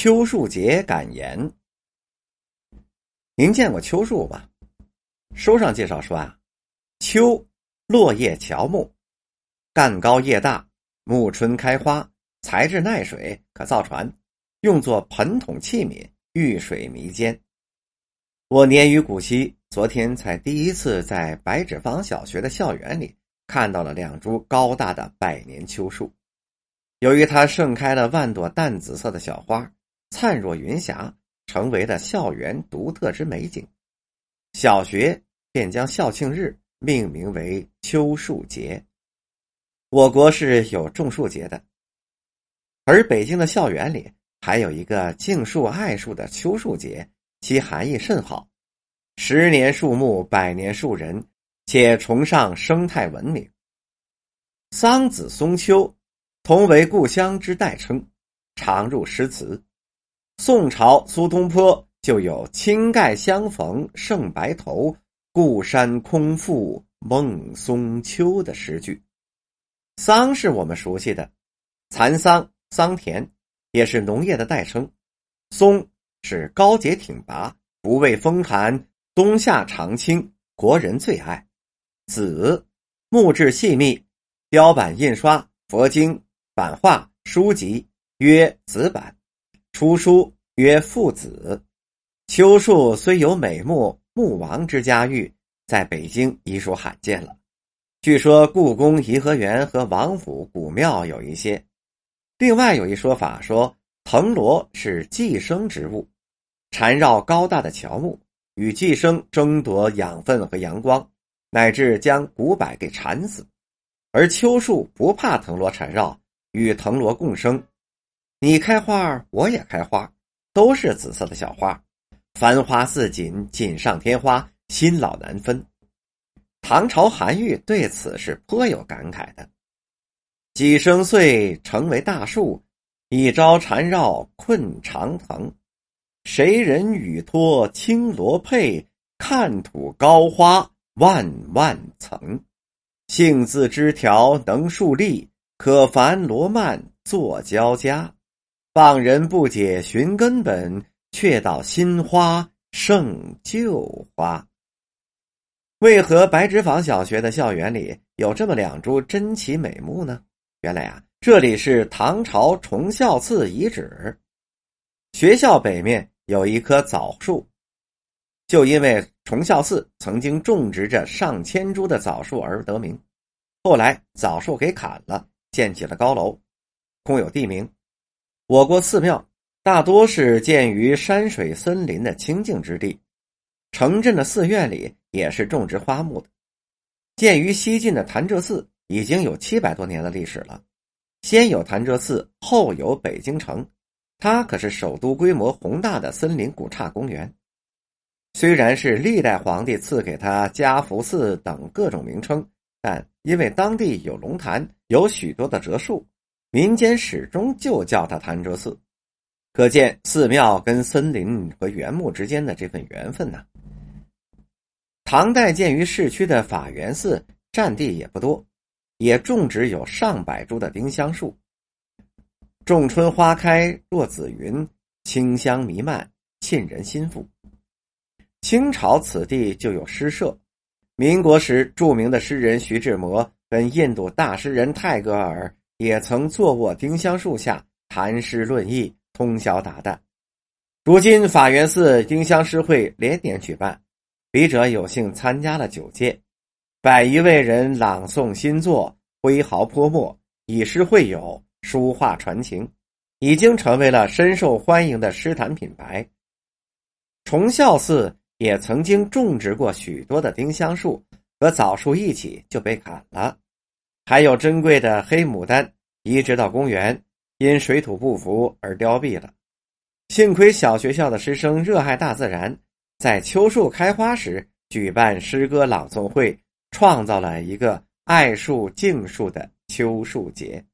秋树节感言。您见过秋树吧？书上介绍说啊，秋落叶乔木，干高叶大，暮春开花，材质耐水，可造船，用作盆桶器皿，遇水弥坚。我年逾古稀，昨天才第一次在白纸坊小学的校园里看到了两株高大的百年秋树。由于它盛开了万朵淡紫色的小花。灿若云霞，成为了校园独特之美景。小学便将校庆日命名为秋树节。我国是有种树节的，而北京的校园里还有一个敬树爱树的秋树节，其含义甚好。十年树木，百年树人，且崇尚生态文明。桑梓松丘，同为故乡之代称，常入诗词。宋朝苏东坡就有“青盖相逢胜白头，故山空负梦松秋”的诗句。桑是我们熟悉的蚕桑、桑田，也是农业的代称。松是高洁挺拔，不畏风寒，冬夏常青，国人最爱。子木质细密，雕版印刷佛经、版画、书籍，曰子版。出书曰父子，秋树虽有美木木王之家誉，在北京已属罕见了。据说故宫颐和园和王府古庙有一些。另外有一说法说，藤萝是寄生植物，缠绕高大的乔木，与寄生争夺养分和阳光，乃至将古柏给缠死。而秋树不怕藤萝缠绕，与藤萝共生。你开花，我也开花，都是紫色的小花，繁花似锦，锦上添花，新老难分。唐朝韩愈对此是颇有感慨的：“几生岁成为大树，一朝缠绕困长藤。谁人与托青罗佩？看土高花万万层。杏自枝条能树立，可繁罗蔓作交加。”放人不解寻根本，却道新花胜旧花。为何白纸坊小学的校园里有这么两株珍奇美木呢？原来啊，这里是唐朝崇孝寺遗址，学校北面有一棵枣树，就因为崇孝寺曾经种植着上千株的枣树而得名。后来枣树给砍了，建起了高楼，空有地名。我国寺庙大多是建于山水森林的清净之地，城镇的寺院里也是种植花木的。建于西晋的潭柘寺已经有七百多年的历史了，先有潭柘寺，后有北京城，它可是首都规模宏大的森林古刹公园。虽然是历代皇帝赐给他嘉福寺等各种名称，但因为当地有龙潭，有许多的折树。民间始终就叫它潭柘寺，可见寺庙跟森林和原木之间的这份缘分呢。唐代建于市区的法源寺占地也不多，也种植有上百株的丁香树。仲春花开若紫云，清香弥漫，沁人心腹。清朝此地就有诗社，民国时著名的诗人徐志摩跟印度大诗人泰戈尔。也曾坐卧丁香树下谈诗论艺，通宵达旦。如今法源寺丁香诗会连年举办，笔者有幸参加了九届，百余位人朗诵新作，挥毫泼墨，以诗会友，书画传情，已经成为了深受欢迎的诗坛品牌。崇孝寺也曾经种植过许多的丁香树，和枣树一起就被砍了。还有珍贵的黑牡丹移植到公园，因水土不服而凋敝了。幸亏小学校的师生热爱大自然，在秋树开花时举办诗歌朗诵会，创造了一个爱树敬树的秋树节。